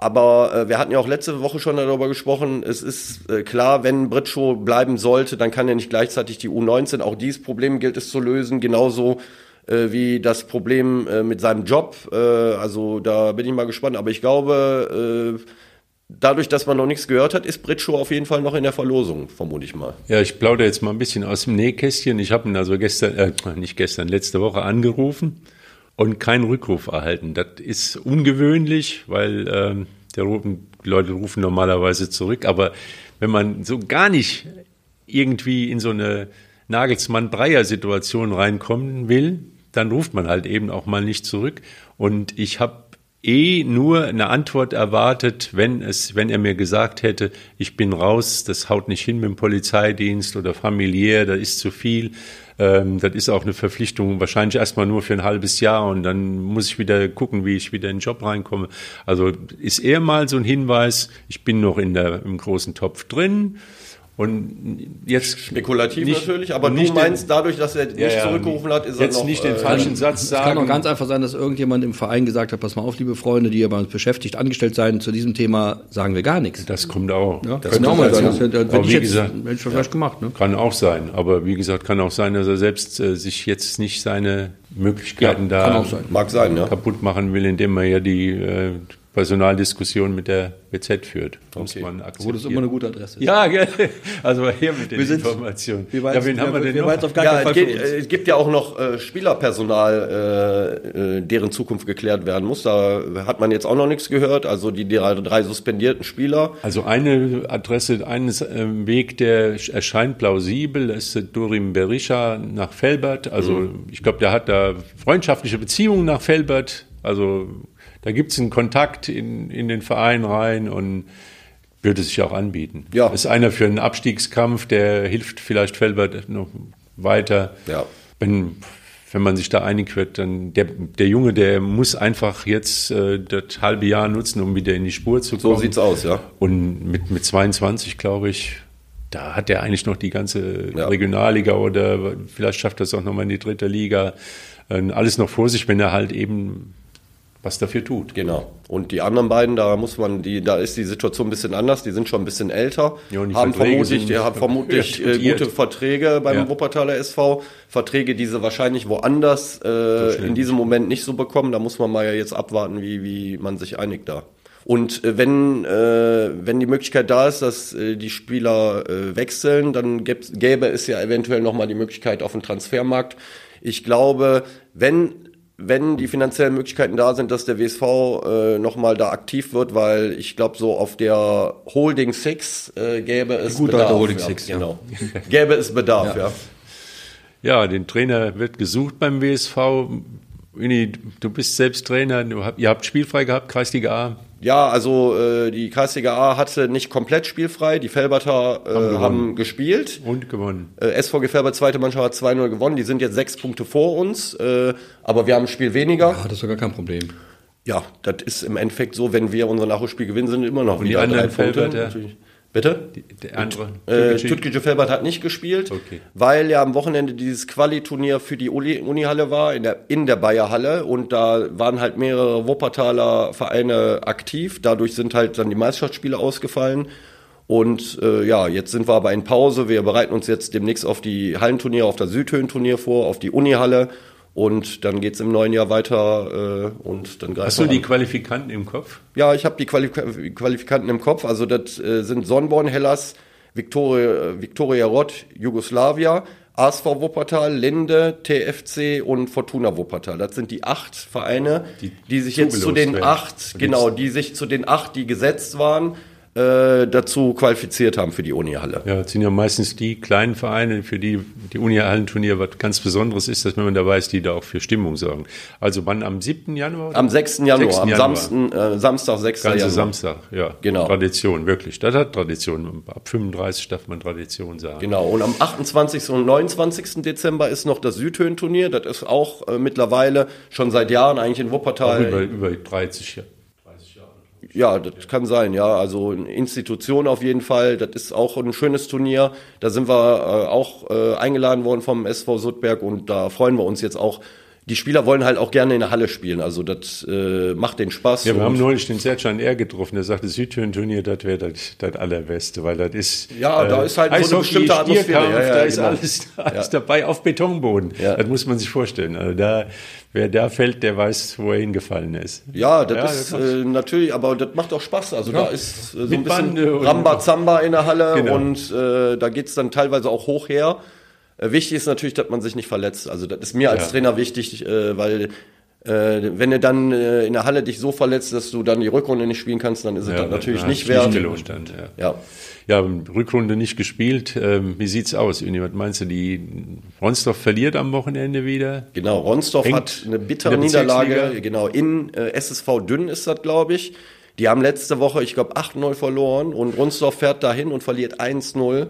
[SPEAKER 3] aber äh, wir hatten ja auch letzte Woche schon darüber gesprochen. Es ist äh, klar, wenn Britschow bleiben sollte, dann kann er nicht gleichzeitig die U19. Auch dieses Problem gilt es zu lösen. Genauso äh, wie das Problem äh, mit seinem Job. Äh, also da bin ich mal gespannt. Aber ich glaube, äh, dadurch, dass man noch nichts gehört hat, ist Britschow auf jeden Fall noch in der Verlosung, vermute ich mal.
[SPEAKER 1] Ja, ich plaudere jetzt mal ein bisschen aus dem Nähkästchen. Ich habe ihn also gestern, äh, nicht gestern, letzte Woche angerufen und keinen Rückruf erhalten. Das ist ungewöhnlich, weil ähm, der rufen, die Leute rufen normalerweise zurück. Aber wenn man so gar nicht irgendwie in so eine Nagelsmann-Breyer-Situation reinkommen will, dann ruft man halt eben auch mal nicht zurück. Und ich habe eh nur eine Antwort erwartet, wenn es, wenn er mir gesagt hätte, ich bin raus, das haut nicht hin mit dem Polizeidienst oder familiär, da ist zu viel. Ähm, das ist auch eine Verpflichtung, wahrscheinlich erstmal nur für ein halbes Jahr und dann muss ich wieder gucken, wie ich wieder in den Job reinkomme. Also ist eher mal so ein Hinweis, ich bin noch in der, im großen Topf drin. Und jetzt
[SPEAKER 3] Spekulativ
[SPEAKER 1] nicht,
[SPEAKER 3] natürlich, aber
[SPEAKER 1] nicht
[SPEAKER 3] du meinst, dadurch, dass er nicht
[SPEAKER 1] Ja, ja,
[SPEAKER 3] zurückgerufen hat, ist
[SPEAKER 1] jetzt
[SPEAKER 3] er noch...
[SPEAKER 1] nicht den
[SPEAKER 3] äh,
[SPEAKER 1] falschen Satz
[SPEAKER 2] Es
[SPEAKER 1] sagen.
[SPEAKER 2] kann auch ganz einfach sein, dass irgendjemand im Verein gesagt hat, pass mal auf, liebe Freunde, die ihr bei uns beschäftigt, angestellt seien, zu diesem Thema sagen wir gar nichts.
[SPEAKER 1] das kommt auch.
[SPEAKER 2] Ja,
[SPEAKER 1] das
[SPEAKER 2] kann auch mal sein. Das hätte,
[SPEAKER 1] Aber wie
[SPEAKER 2] jetzt
[SPEAKER 1] gesagt,
[SPEAKER 2] hätte ich vielleicht gemacht. Ne?
[SPEAKER 1] Kann auch sein, aber wie gesagt, kann auch sein, dass er selbst äh, sich jetzt nicht seine Möglichkeiten da
[SPEAKER 2] sein.
[SPEAKER 3] Mag sein, ja.
[SPEAKER 1] kaputt machen will, indem er ja die äh, Personaldiskussion mit der BZ führt. Muss
[SPEAKER 3] Okay.
[SPEAKER 1] man
[SPEAKER 2] Wo das
[SPEAKER 1] akzeptieren.
[SPEAKER 2] immer eine gute Adresse ist.
[SPEAKER 1] ja, <laughs> gell. also her mit den
[SPEAKER 2] Wir sind-
[SPEAKER 1] Informationen.
[SPEAKER 2] Wir weiß,
[SPEAKER 1] ja, wen haben wir denn
[SPEAKER 2] wir
[SPEAKER 1] noch?
[SPEAKER 2] weiß auf gar
[SPEAKER 3] Ja,
[SPEAKER 2] keinen
[SPEAKER 3] es,
[SPEAKER 2] Fall
[SPEAKER 3] geht, es gibt ja auch noch äh, Spielerpersonal, äh, äh, deren Zukunft geklärt werden muss. Da hat man jetzt auch noch nichts gehört. Also die drei, drei suspendierten Spieler.
[SPEAKER 1] Also eine Adresse, ein äh, Weg, der erscheint plausibel, ist Durim Berisha nach Felbert. Also
[SPEAKER 2] Mhm.
[SPEAKER 1] ich glaube, der hat da freundschaftliche Beziehungen nach Felbert. Also da gibt es einen Kontakt in, in den Verein rein und würde sich auch anbieten.
[SPEAKER 3] Ja.
[SPEAKER 1] Ist einer für einen Abstiegskampf, der hilft vielleicht Felbert noch weiter.
[SPEAKER 3] Ja.
[SPEAKER 1] Wenn, wenn man sich da einig wird, dann der, der Junge, der muss einfach jetzt äh, das halbe Jahr nutzen, um wieder in die Spur zu
[SPEAKER 3] So
[SPEAKER 1] kommen.
[SPEAKER 3] sieht's aus, ja.
[SPEAKER 1] Und mit, mit 22, glaube ich, da hat er eigentlich noch die ganze
[SPEAKER 3] Ja.
[SPEAKER 1] Regionalliga oder vielleicht schafft er es auch nochmal in die dritte Liga. Äh, Alles noch vor sich, wenn er halt eben was dafür tut.
[SPEAKER 3] Genau. Und die anderen beiden, da muss man, die, da ist die Situation ein bisschen anders. Die sind schon ein bisschen älter,
[SPEAKER 1] Ja, und die
[SPEAKER 3] haben
[SPEAKER 1] Verträge
[SPEAKER 3] vermutlich, die haben <laughs> vermutlich äh, gute Verträge beim
[SPEAKER 1] Ja.
[SPEAKER 3] Wuppertaler SV. Verträge, die sie wahrscheinlich woanders äh, in diesem Moment nicht so bekommen. Da muss man mal ja jetzt abwarten, wie, wie man sich einigt da. Und äh, wenn, äh, wenn die Möglichkeit da ist, dass äh, die Spieler äh, wechseln, dann gäbe es ja eventuell nochmal die Möglichkeit auf dem Transfermarkt. Ich glaube, wenn wenn die finanziellen Möglichkeiten da sind, dass der WSV äh, nochmal da aktiv wird, weil ich glaube, so auf der Holding Six äh, gäbe es
[SPEAKER 2] alte
[SPEAKER 3] Bedarf.
[SPEAKER 2] Holding
[SPEAKER 3] ja,
[SPEAKER 2] Six, ja.
[SPEAKER 3] genau. <laughs> gäbe es Bedarf, ja.
[SPEAKER 1] Ja, den Trainer wird gesucht beim WSV. Uni, du bist selbst Trainer, du habt, ihr habt spielfrei gehabt, Kreisliga A.
[SPEAKER 3] Ja, also äh, die Kreisliga A hatte nicht komplett spielfrei. Die Felberter äh, haben,
[SPEAKER 1] gewonnen.
[SPEAKER 3] gespielt.
[SPEAKER 1] Und gewonnen.
[SPEAKER 3] Äh, SVG Felbert, zweite Mannschaft, hat 2-0 gewonnen. Die sind jetzt sechs Punkte vor uns, äh, aber wir haben ein Spiel weniger.
[SPEAKER 2] Ah, das ist doch gar kein Problem.
[SPEAKER 3] Ja, das ist im Endeffekt so, wenn wir unser Nachholspiel gewinnen, sind immer noch
[SPEAKER 1] die
[SPEAKER 3] wieder
[SPEAKER 1] anderen
[SPEAKER 3] drei Punkte.
[SPEAKER 1] Felberter?
[SPEAKER 3] Bitte?
[SPEAKER 1] Die, der andere.
[SPEAKER 3] Äh.
[SPEAKER 1] Türkgücü
[SPEAKER 3] Felbert hat nicht gespielt,
[SPEAKER 1] Okay.
[SPEAKER 3] weil ja am Wochenende dieses Quali-Turnier für die Uni- Unihalle war, in der, in der Bayerhalle. Und da waren halt mehrere Wuppertaler Vereine aktiv. Dadurch sind halt dann die Meisterschaftsspiele ausgefallen. Und äh, ja, jetzt sind wir aber in Pause. Wir bereiten uns jetzt demnächst auf die Hallenturniere, auf das Südhöhenturnier vor, auf die Unihalle. Und dann geht's im neuen Jahr weiter äh, und dann greifen
[SPEAKER 1] Hast du die
[SPEAKER 3] an.
[SPEAKER 1] Qualifikanten im Kopf?
[SPEAKER 3] Ja, ich habe die Qualif Qualifikanten im Kopf. Also das äh, sind Sonnborn, Hellas, Viktoria, Viktoria Rott, Jugoslawia, ASV Wuppertal, Linde, TFC und Fortuna Wuppertal. Das sind die acht Vereine, die,
[SPEAKER 1] Die
[SPEAKER 3] sich jetzt zu den
[SPEAKER 1] werden.
[SPEAKER 3] acht, genau, die sich zu den acht, die gesetzt waren, äh, dazu qualifiziert haben für die Unihalle.
[SPEAKER 1] Ja, das sind ja meistens die kleinen Vereine, für die die Uni-Hallenturnier was ganz Besonderes ist, dass man da weiß, die da auch für Stimmung sorgen. Also wann am 7. Januar? oder?
[SPEAKER 3] Am 6. Januar,
[SPEAKER 1] 6.
[SPEAKER 3] am
[SPEAKER 1] Januar.
[SPEAKER 3] Samsten, äh, Samstag, 6.
[SPEAKER 1] Ganze
[SPEAKER 3] Januar.
[SPEAKER 1] Samstag, ja.
[SPEAKER 3] Genau.
[SPEAKER 1] Tradition, wirklich. Das hat Tradition. Ab 35 darf man Tradition sagen.
[SPEAKER 3] Genau, und am 28. und 29. Dezember ist noch das Südhöhenturnier. Das ist auch äh, mittlerweile schon seit Jahren eigentlich in
[SPEAKER 1] Auch
[SPEAKER 3] Wuppertal.
[SPEAKER 1] über, über 30 Jahre.
[SPEAKER 3] Ja, das kann sein, ja. Also eine Institution auf jeden Fall. Das ist auch ein schönes Turnier. Da sind wir äh, auch äh, eingeladen worden vom SV Sudberg und da freuen wir uns jetzt auch. Die Spieler wollen halt auch gerne in der Halle spielen. Also das äh, macht den Spaß.
[SPEAKER 1] Ja, wir haben neulich den Serjan R. getroffen, der sagte, Südhöhen-Turnier, das wäre das, das Allerbeste, weil das ist.
[SPEAKER 3] Ja, da ist halt so eine
[SPEAKER 1] Eishockey,
[SPEAKER 3] bestimmte Atmosphäre. Ja, ja,
[SPEAKER 1] da ist
[SPEAKER 3] genau.
[SPEAKER 1] alles, <laughs> alles dabei auf Betonboden.
[SPEAKER 3] Ja.
[SPEAKER 1] Das muss man sich vorstellen. Also da, wer da fällt, der weiß, wo er hingefallen ist.
[SPEAKER 3] Ja, das
[SPEAKER 1] Ja,
[SPEAKER 3] ist
[SPEAKER 1] das
[SPEAKER 3] äh, natürlich, aber das macht auch Spaß. Also da ist äh, so ein bisschen Rambazamba in der Halle
[SPEAKER 1] Genau.
[SPEAKER 3] und äh, da geht's dann teilweise auch hoch her. Äh, wichtig ist natürlich, dass man sich nicht verletzt. Also das ist mir als
[SPEAKER 1] Ja.
[SPEAKER 3] Trainer wichtig, äh, weil äh, wenn du dann in der Halle dich so verletzt, dass du dann die Rückrunde nicht spielen kannst, dann ist es das natürlich
[SPEAKER 1] da
[SPEAKER 3] nicht wert.
[SPEAKER 1] dann, ja.
[SPEAKER 3] Ja.
[SPEAKER 1] Ja, Rückrunde nicht gespielt. Ähm, wie sieht's aus, Uni? Was meinst du, die Ronsdorf verliert am Wochenende wieder?
[SPEAKER 3] Genau, Ronsdorf
[SPEAKER 1] Hängt
[SPEAKER 3] hat eine bittere Niederlage, genau, in äh, SSV Dünn ist das, glaube ich. Die haben letzte Woche, ich glaube, 8-0 verloren und Ronsdorf fährt dahin und verliert 1-0.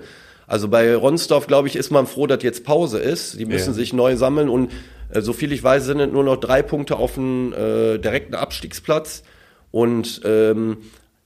[SPEAKER 3] Also bei Ronsdorf, glaube ich, ist man froh, dass jetzt Pause ist. Die müssen
[SPEAKER 1] Ja.
[SPEAKER 3] sich neu sammeln und äh, so viel ich weiß, sind nur noch drei Punkte auf dem äh, direkten Abstiegsplatz. Und ähm,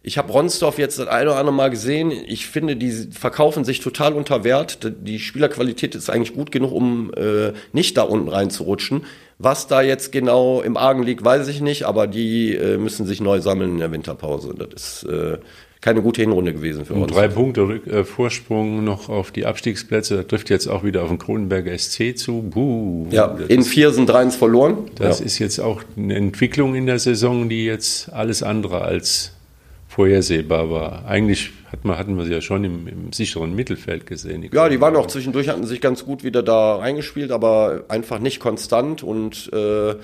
[SPEAKER 3] Ich habe Ronsdorf jetzt das eine oder andere Mal gesehen. Ich finde, die verkaufen sich total unter Wert. Die Spielerqualität ist eigentlich gut genug, um äh, nicht da unten reinzurutschen. Was da jetzt genau im Argen liegt, weiß ich nicht, aber die äh, müssen sich neu sammeln in der Winterpause. Das ist äh, keine gute Hinrunde gewesen für uns.
[SPEAKER 1] Drei Punkte äh, Vorsprung noch auf die Abstiegsplätze. Das trifft jetzt auch wieder auf den Kronenberger SC zu. Buh,
[SPEAKER 3] ja, in vier sind drei verloren.
[SPEAKER 1] Das
[SPEAKER 3] ja.
[SPEAKER 1] ist jetzt auch eine Entwicklung in der Saison, die jetzt alles andere als vorhersehbar war. Eigentlich hat man, hatten wir sie ja schon im, im sicheren Mittelfeld gesehen.
[SPEAKER 3] Die ja, die waren auch zwischendurch, hatten sich ganz gut wieder da reingespielt, aber einfach nicht konstant und äh,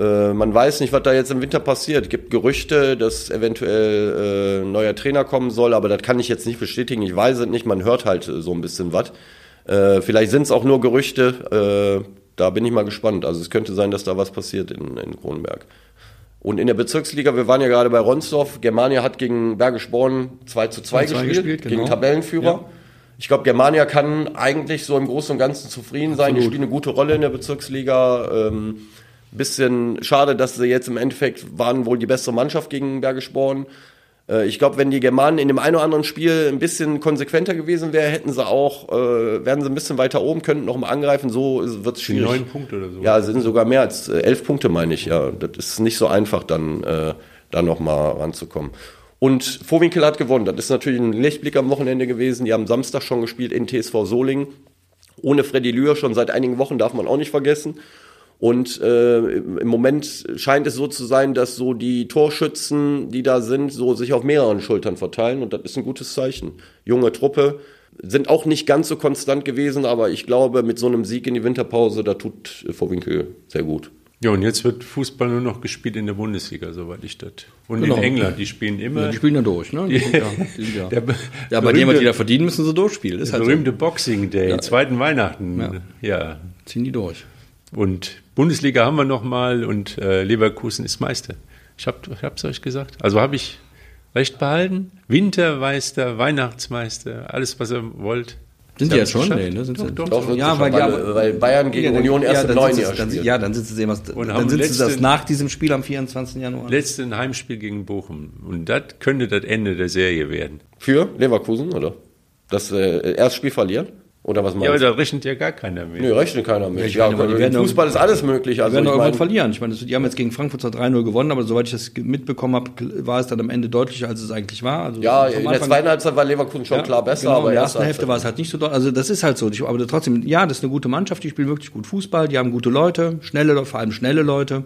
[SPEAKER 3] äh, man weiß nicht, was da jetzt im Winter passiert. Es gibt Gerüchte, dass eventuell äh, neuer Trainer kommen soll, aber das kann ich jetzt nicht bestätigen. Ich weiß es nicht, man hört halt so ein bisschen was. Äh, vielleicht sind es auch nur Gerüchte. Äh, da bin ich mal gespannt. Also es könnte sein, dass da was passiert in, in Kronenberg. Und in der Bezirksliga, wir waren ja gerade bei Ronsdorf, Germania hat gegen Bergisch Born 2 zu 2 gespielt, gespielt genau. gegen Tabellenführer. Ja. Ich glaube, Germania kann eigentlich so im Großen und Ganzen zufrieden sein. Absolut. Die spielen eine gute Rolle in der Bezirksliga. Ähm, Bisschen schade, dass sie jetzt im Endeffekt waren wohl die bessere Mannschaft gegen Bergisch Born. Äh, ich glaube, wenn die Germanen in dem einen oder anderen Spiel ein bisschen konsequenter gewesen wären, hätten sie auch, äh, wären sie ein bisschen weiter oben, könnten noch mal angreifen. So wird es schwierig.
[SPEAKER 1] Neun Punkte oder so.
[SPEAKER 3] Ja, sind sogar mehr als äh, elf Punkte, meine ich. Ja, das ist nicht so einfach, dann äh, da noch mal ranzukommen. Und Vorwinkel hat gewonnen. Das ist natürlich ein Lichtblick am Wochenende gewesen. Die haben Samstag schon gespielt in TSV Solingen. Ohne Freddy Lühr schon seit einigen Wochen darf man auch nicht vergessen. Und äh, im Moment scheint es so zu sein, dass so die Torschützen, die da sind, so sich auf mehreren Schultern verteilen. Und das ist ein gutes Zeichen. Junge Truppe sind auch nicht ganz so konstant gewesen, aber ich glaube, mit so einem Sieg in die Winterpause, da tut Vorwinkel sehr gut.
[SPEAKER 1] Ja, und jetzt wird Fußball nur noch gespielt in der Bundesliga, soweit ich das. Und genau. in England, die spielen immer. Ja,
[SPEAKER 2] die spielen ja durch, ne? Die sind ja, <laughs> die sind ja. Der, ja, aber die, die da verdienen, müssen sie durchspielen.
[SPEAKER 1] Das der halt berühmte so. Boxing Day, ja. zweiten Weihnachten. Ja. ja.
[SPEAKER 2] Ziehen die durch.
[SPEAKER 1] Und Bundesliga haben wir noch mal und äh, Leverkusen ist Meister. Ich habe es euch gesagt. Also habe ich recht behalten. Wintermeister, Weihnachtsmeister, alles, was ihr wollt.
[SPEAKER 2] Sind die jetzt schon? Nee, ne? Sind doch, sie
[SPEAKER 3] doch, doch, ja, weil, ja, weil Bayern gegen ja, Union erst ja, im neuen Jahr
[SPEAKER 2] spielt. Ja, dann sitzen sie immer, dann sitzen sie das nach diesem Spiel am 24. Januar.
[SPEAKER 1] Letzten Heimspiel gegen Bochum. Und das könnte das Ende der Serie werden.
[SPEAKER 3] Für Leverkusen, oder? Das äh, Erstspiel verlieren? Oder was meinst
[SPEAKER 1] Ja, aber da rechnet ja gar keiner mit.
[SPEAKER 3] Nee, rechnet keiner mit. Ja, meine, Im Fußball ist alles möglich.
[SPEAKER 2] Also die werden doch irgendwann verlieren. Ich meine, die haben jetzt gegen Frankfurt zwar 3-0 gewonnen, aber soweit ich das mitbekommen habe, war es dann am Ende deutlicher, als es eigentlich war. Also
[SPEAKER 3] ja, in der zweiten Halbzeit war Leverkusen schon ja, klar besser.
[SPEAKER 2] Genau, aber in der ersten Hälfte war es halt nicht so deutlich. Also das ist halt so. Aber trotzdem, ja, das ist eine gute Mannschaft, die spielen wirklich gut Fußball, die haben gute Leute, schnelle, vor allem schnelle Leute.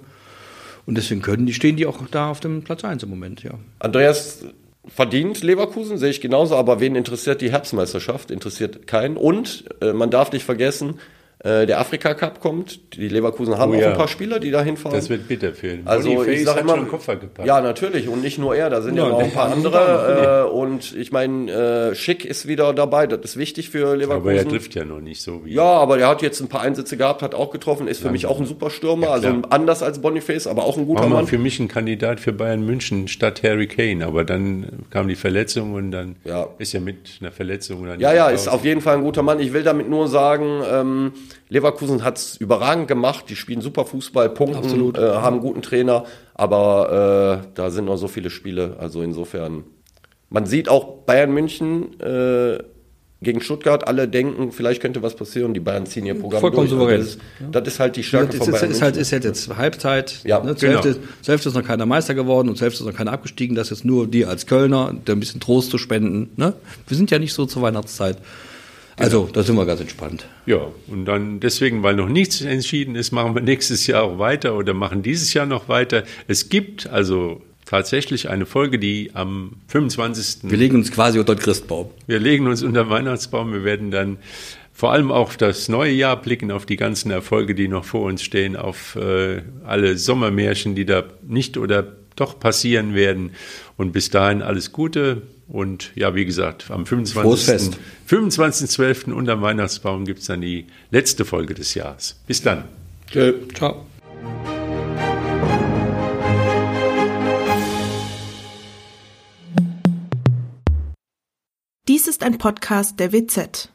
[SPEAKER 2] Und deswegen können die, stehen die auch da auf dem Platz 1 im Moment, ja.
[SPEAKER 3] Andreas, verdient Leverkusen, sehe ich genauso, aber wen interessiert die Herbstmeisterschaft? Interessiert keinen. Und äh, man darf nicht vergessen, äh, der Afrika Cup kommt. Die Leverkusen haben oh, ja. auch ein paar Spieler, die da hinfahren.
[SPEAKER 1] Das wird bitter für ihn.
[SPEAKER 3] Also Boniface ich sag immer,
[SPEAKER 1] Koffer gepackt.
[SPEAKER 3] ja natürlich und nicht nur er, da sind ja, ja auch ein paar andere. Äh, und ich meine, äh, Schick ist wieder dabei. Das ist wichtig für Leverkusen. Aber
[SPEAKER 1] er trifft ja noch nicht so wie.
[SPEAKER 3] Ja, aber der hat jetzt ein paar Einsätze gehabt, hat auch getroffen. Ist für ja, mich auch ein super Stürmer, ja, also anders als Boniface, aber auch ein guter War Mann.
[SPEAKER 1] für mich ein Kandidat für Bayern München statt Harry Kane, aber dann kam die Verletzung und dann ja. ist er mit einer Verletzung
[SPEAKER 3] dann. Ja, ja, ist auf jeden Fall ein guter Mann. Ich will damit nur sagen. Ähm, Leverkusen hat es überragend gemacht, die spielen super Fußball, punkten, äh, haben einen guten Trainer, aber äh, da sind noch so viele Spiele, also insofern. Man sieht auch Bayern München äh, gegen Stuttgart, alle denken, vielleicht könnte was passieren, die Bayern ziehen ihr Programm
[SPEAKER 2] Vollkommen
[SPEAKER 3] durch.
[SPEAKER 2] souverän.
[SPEAKER 3] Das ist, das ist, halt die Stärke
[SPEAKER 2] das von Bayern ist, halt, ist halt jetzt Halbzeit, ja, ne? zur, genau. Hälfte, zur Hälfte ist noch keiner Meister geworden und zur Hälfte ist noch keiner abgestiegen, das ist jetzt nur die als Kölner, der ein bisschen Trost zu spenden. Ne? Wir sind ja nicht so zur Weihnachtszeit. Also, da sind wir ganz entspannt.
[SPEAKER 1] Ja, und dann deswegen, weil noch nichts entschieden ist, machen wir nächstes Jahr auch weiter oder machen dieses Jahr noch weiter. Es gibt also tatsächlich eine Folge, die am 25.
[SPEAKER 2] Wir legen uns quasi unter den Christbaum.
[SPEAKER 1] Wir legen uns unter den Weihnachtsbaum. Wir werden dann vor allem auf das neue Jahr blicken, auf die ganzen Erfolge, die noch vor uns stehen, auf äh, alle Sommermärchen, die da nicht oder doch passieren werden. Und bis dahin alles Gute. Und ja, wie gesagt, am 25.12. 25 unterm Weihnachtsbaum gibt es dann die letzte Folge des Jahres. Bis dann.
[SPEAKER 2] Tschö. Ciao.
[SPEAKER 4] Dies ist ein Podcast der WZ.